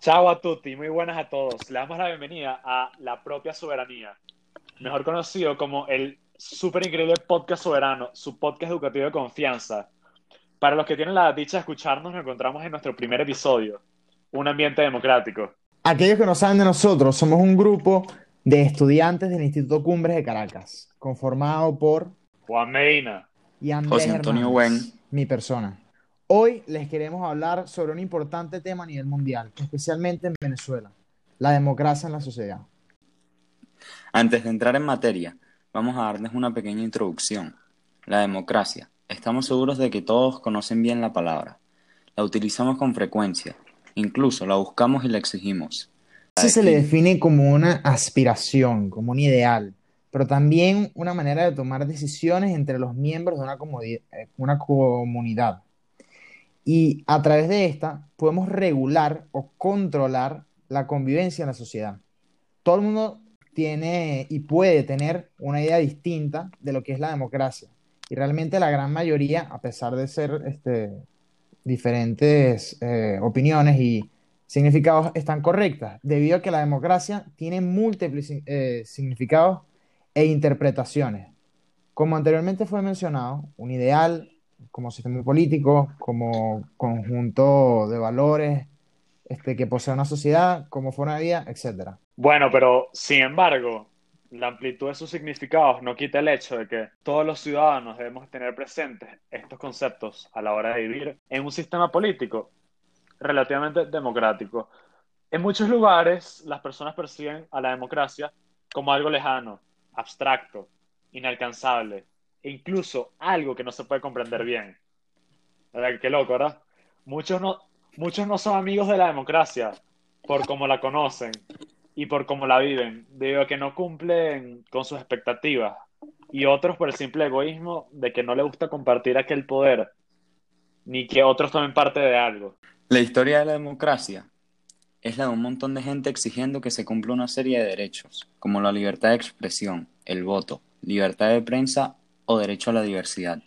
Ciao a tutti, muy buenas a todos. Le damos la bienvenida a La Propia Soberanía, mejor conocido como el súper increíble podcast soberano, su podcast educativo de confianza. Para los que tienen la dicha de escucharnos, nos encontramos en nuestro primer episodio, Un ambiente democrático. Aquellos que no saben de nosotros, somos un grupo de estudiantes del Instituto Cumbres de Caracas, conformado por Juan Medina y Andrés José Antonio Hernández, mi persona. Hoy les queremos hablar sobre un importante tema a nivel mundial, especialmente en Venezuela, la democracia en la sociedad. Antes de entrar en materia, vamos a darles una pequeña introducción. La democracia. Estamos seguros de que todos conocen bien la palabra. La utilizamos con frecuencia. Incluso la buscamos y la exigimos. Sí se le define como una aspiración, como un ideal, pero también una manera de tomar decisiones entre los miembros de una, eh, una comunidad. Y a través de esta podemos regular o controlar la convivencia en la sociedad. Todo el mundo tiene y puede tener una idea distinta de lo que es la democracia. Y realmente la gran mayoría, a pesar de ser este, diferentes eh, opiniones y significados, están correctas, debido a que la democracia tiene múltiples eh, significados e interpretaciones. Como anteriormente fue mencionado, un ideal como sistema político, como conjunto de valores este, que posee una sociedad, como forma de vida, etc. Bueno, pero sin embargo, la amplitud de sus significados no quita el hecho de que todos los ciudadanos debemos tener presentes estos conceptos a la hora de vivir en un sistema político relativamente democrático. En muchos lugares, las personas perciben a la democracia como algo lejano, abstracto, inalcanzable, e incluso algo que no se puede comprender bien. ¿Verdad? Qué loco, ¿verdad? Muchos no, muchos no son amigos de la democracia por cómo la conocen y por cómo la viven, debido a que no cumplen con sus expectativas, y otros por el simple egoísmo de que no les gusta compartir aquel poder, ni que otros tomen parte de algo. La historia de la democracia es la de un montón de gente exigiendo que se cumpla una serie de derechos, como la libertad de expresión, el voto, libertad de prensa o derecho a la diversidad.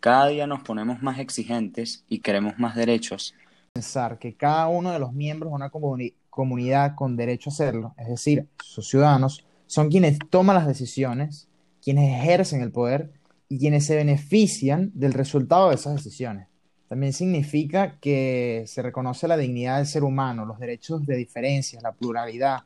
Cada día nos ponemos más exigentes y queremos más derechos. Pensar que cada uno de los miembros de una comuni- comunidad con derecho a hacerlo, es decir, sus ciudadanos, son quienes toman las decisiones, quienes ejercen el poder y quienes se benefician del resultado de esas decisiones. También significa que se reconoce la dignidad del ser humano, los derechos de diferencias, la pluralidad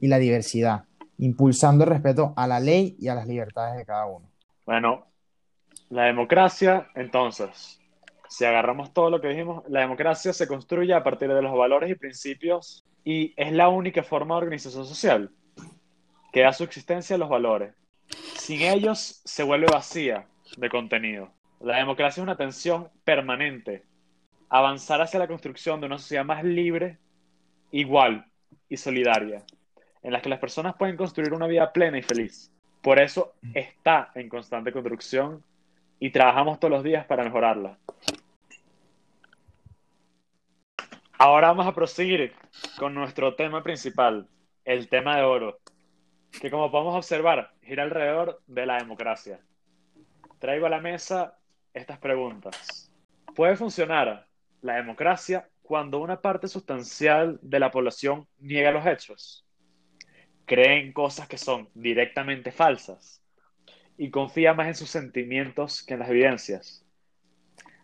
y la diversidad, impulsando el respeto a la ley y a las libertades de cada uno. Bueno, la democracia, entonces, si agarramos todo lo que dijimos, la democracia se construye a partir de los valores y principios y es la única forma de organización social que da su existencia a los valores. Sin ellos se vuelve vacía de contenido. La democracia es una tensión permanente. Avanzar hacia la construcción de una sociedad más libre, igual y solidaria, en la que las personas pueden construir una vida plena y feliz. Por eso está en constante construcción y trabajamos todos los días para mejorarla. Ahora vamos a proseguir con nuestro tema principal, el tema de oro, que como podemos observar gira alrededor de la democracia. Traigo a la mesa estas preguntas. ¿Puede funcionar la democracia cuando una parte sustancial de la población niega los hechos? Creen cosas que son directamente falsas y confía más en sus sentimientos que en las evidencias.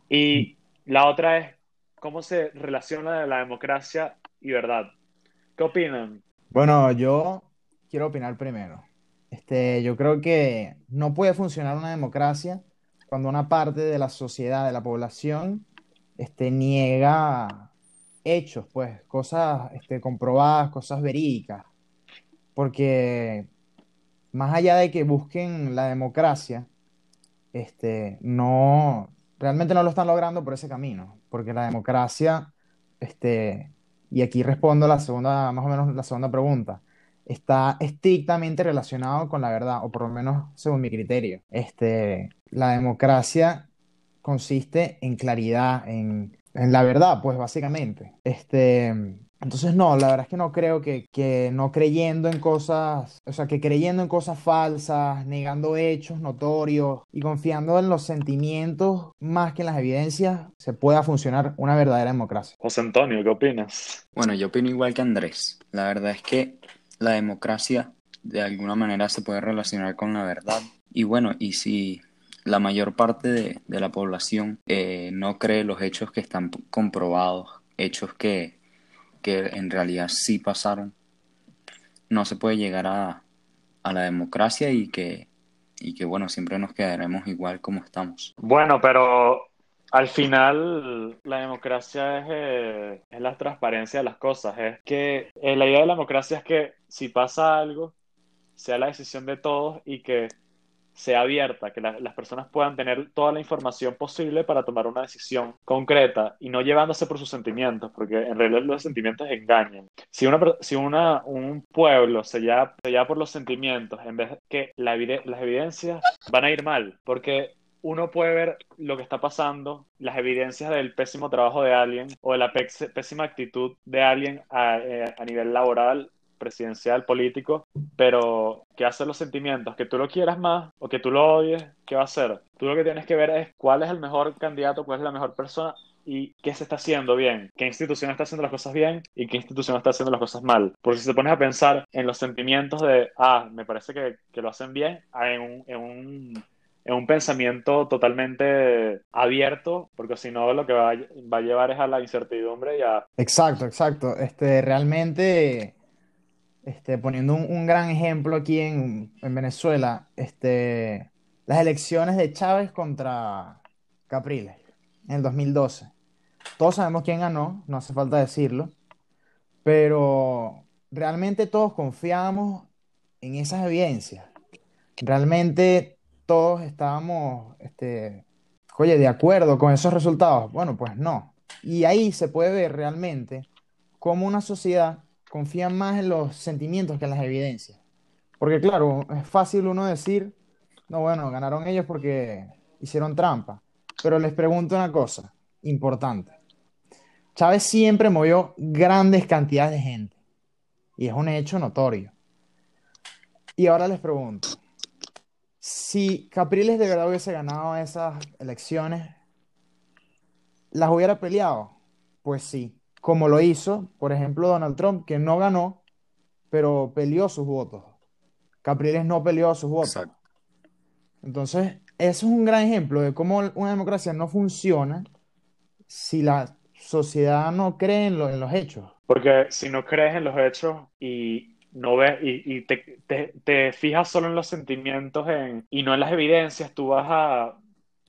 Y la otra es cómo se relaciona la democracia y verdad. ¿Qué opinan? Bueno, yo quiero opinar primero. Este, yo creo que no puede funcionar una democracia cuando una parte de la sociedad, de la población, este, niega hechos, pues, cosas este, comprobadas, cosas verídicas. Porque más allá de que busquen la democracia, este, no, realmente no lo están logrando por ese camino, porque la democracia, este, y aquí respondo la segunda, más o menos la segunda pregunta, está estrictamente relacionado con la verdad, o por lo menos según mi criterio. Este, la democracia consiste en claridad, en, la verdad, pues básicamente. Este, Entonces, no, la verdad es que no creo que, que no creyendo en cosas, o sea, que creyendo en cosas falsas, negando hechos notorios y confiando en los sentimientos más que en las evidencias, se pueda funcionar una verdadera democracia. José Antonio, ¿qué opinas? Bueno, yo opino igual que Andrés. La verdad es que la democracia de alguna manera se puede relacionar con la verdad. Y bueno, y si la mayor parte de, de la población eh, no cree los hechos que están comprobados, hechos que, que en realidad sí pasaron, no se puede llegar a, a la democracia y que, y que, bueno, siempre nos quedaremos igual como estamos. Bueno, pero al final la democracia es, eh, es la transparencia de las cosas. Es que eh, la idea de la democracia es que si pasa algo, sea la decisión de todos y que sea abierta, que la- las personas puedan tener toda la información posible para tomar una decisión concreta y no llevándose por sus sentimientos, porque en realidad los sentimientos engañan. Si, una, si una, un pueblo se lleva, se por los sentimientos, en vez que la las evidencias van a ir mal, porque uno puede ver lo que está pasando, las evidencias del pésimo trabajo de alguien o de la pés- pésima actitud de alguien a, eh, a nivel laboral, presidencial, político, pero ¿qué hacen los sentimientos? Que tú lo quieras más o que tú lo odies, ¿qué va a hacer? Tú lo que tienes que ver es cuál es el mejor candidato, cuál es la mejor persona y qué se está haciendo bien, qué institución está haciendo las cosas bien y qué institución está haciendo las cosas mal. Porque si te pones a pensar en los sentimientos de, ah, me parece que, que lo hacen bien, ah, en un, en un, en un pensamiento totalmente abierto, porque si no lo que va a, va a llevar es a la incertidumbre y a... Exacto, exacto. Este, realmente, este, poniendo un, un gran ejemplo aquí en, en Venezuela, este, las elecciones de Chávez contra Capriles en el 2012. Todos sabemos quién ganó, no hace falta decirlo, pero realmente todos confiábamos en esas evidencias. Realmente todos estábamos, este, oye, de acuerdo con esos resultados. Bueno, pues no. Y ahí se puede ver realmente cómo una sociedad confía más en los sentimientos que en las evidencias. Porque claro, es fácil uno decir, no, bueno, ganaron ellos porque hicieron trampa. Pero les pregunto una cosa importante. Chávez siempre movió grandes cantidades de gente. Y es un hecho notorio. Y ahora les pregunto, si Capriles de verdad hubiese ganado esas elecciones, ¿las hubiera peleado? Pues sí, como lo hizo, por ejemplo, Donald Trump, que no ganó, pero peleó sus votos. Capriles no peleó sus votos. Exacto. Entonces, eso es un gran ejemplo de cómo una democracia no funciona si la sociedad no cree en, lo- en los hechos. Porque si no crees en los hechos y no ves y, y te, te- te fijas solo en los sentimientos en, y no en las evidencias, tú vas a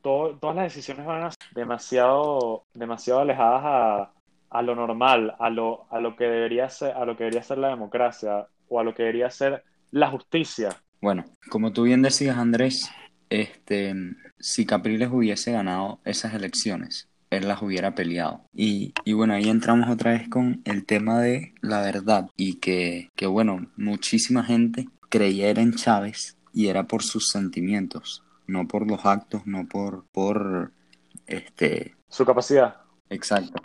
todo- todas las decisiones van a ser demasiado, demasiado alejadas a, a lo normal, a lo, a lo que debería ser, a lo que debería ser la democracia o a lo que debería ser la justicia. Bueno, como tú bien decías, Andrés, este, si Capriles hubiese ganado esas elecciones, él las hubiera peleado. Y, y bueno, ahí entramos otra vez con el tema de la verdad y que, que bueno, muchísima gente creyera en Chávez y era por sus sentimientos, no por los actos, no por, por, este, Su capacidad. Exacto.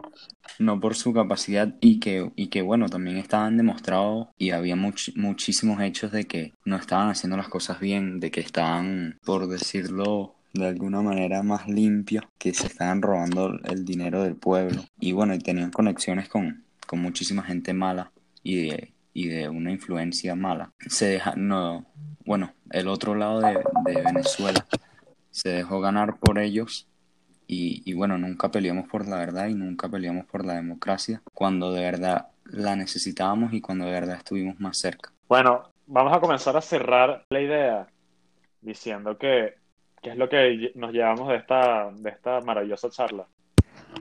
No por su capacidad y que, y que bueno, también estaban demostrados y había much- muchísimos hechos de que no estaban haciendo las cosas bien, de que estaban, por decirlo de alguna manera, más limpios, que se estaban robando el dinero del pueblo. Y bueno, y tenían conexiones con, con muchísima gente mala y de, y de una influencia mala. Se deja, no, bueno, el otro lado de, de Venezuela se dejó ganar por ellos y, y bueno, nunca peleamos por la verdad y nunca peleamos por la democracia cuando de verdad la necesitábamos y cuando de verdad estuvimos más cerca. Bueno, vamos a comenzar a cerrar la idea diciendo que, que es lo que nos llevamos de esta, de esta maravillosa charla.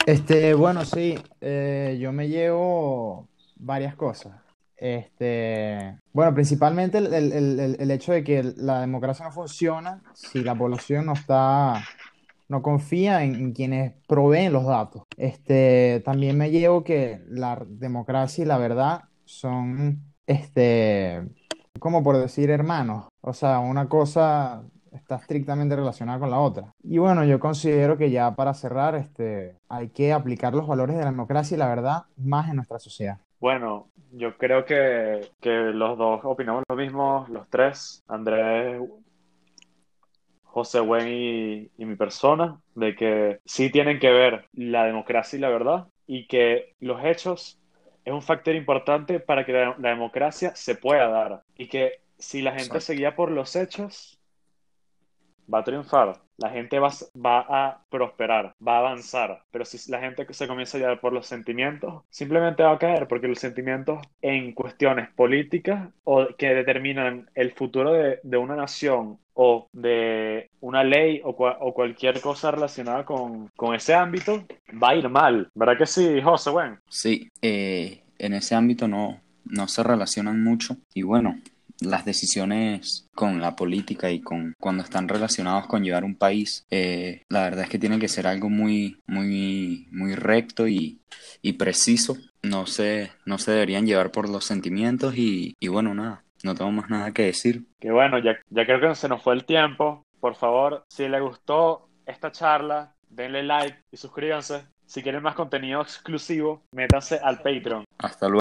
Este, bueno, sí, eh, yo me llevo varias cosas. Este, bueno, principalmente el, el- el- el- el hecho de que la democracia no funciona si la población no está, no confía en, en quienes proveen los datos. Este, también me llevo que la democracia y la verdad son, este, como por decir hermanos. O sea, una cosa está estrictamente relacionada con la otra. Y bueno, yo considero que ya para cerrar, este, hay que aplicar los valores de la democracia y la verdad más en nuestra sociedad. Bueno, yo creo que, que los dos opinamos lo mismo, los tres, Andrés, José Buen y, y mi persona, de que sí tienen que ver la democracia y la verdad, y que los hechos es un factor importante para que la, la democracia se pueda dar, y que si la gente Exacto. se guía por los hechos, va a triunfar. La gente va, va a prosperar, va a avanzar. Pero si la gente se comienza a guiar por los sentimientos, simplemente va a caer, porque los sentimientos en cuestiones políticas o que determinan el futuro de, de una nación o de una ley o, cua- o cualquier cosa relacionada con, con ese ámbito, va a ir mal. ¿Verdad que sí, José? Bueno, Sí, eh, en ese ámbito no, no se relacionan mucho y bueno, las decisiones con la política y con cuando están relacionados con llevar un país, eh, la verdad es que tiene que ser algo muy, muy, muy recto y, y preciso. No se, no se deberían llevar por los sentimientos y, y bueno, nada, no tengo más nada que decir. que bueno, ya, ya creo que se nos fue el tiempo. Por favor, si les gustó esta charla, denle like y suscríbanse. Si quieren más contenido exclusivo, métanse al Patreon. Hasta luego.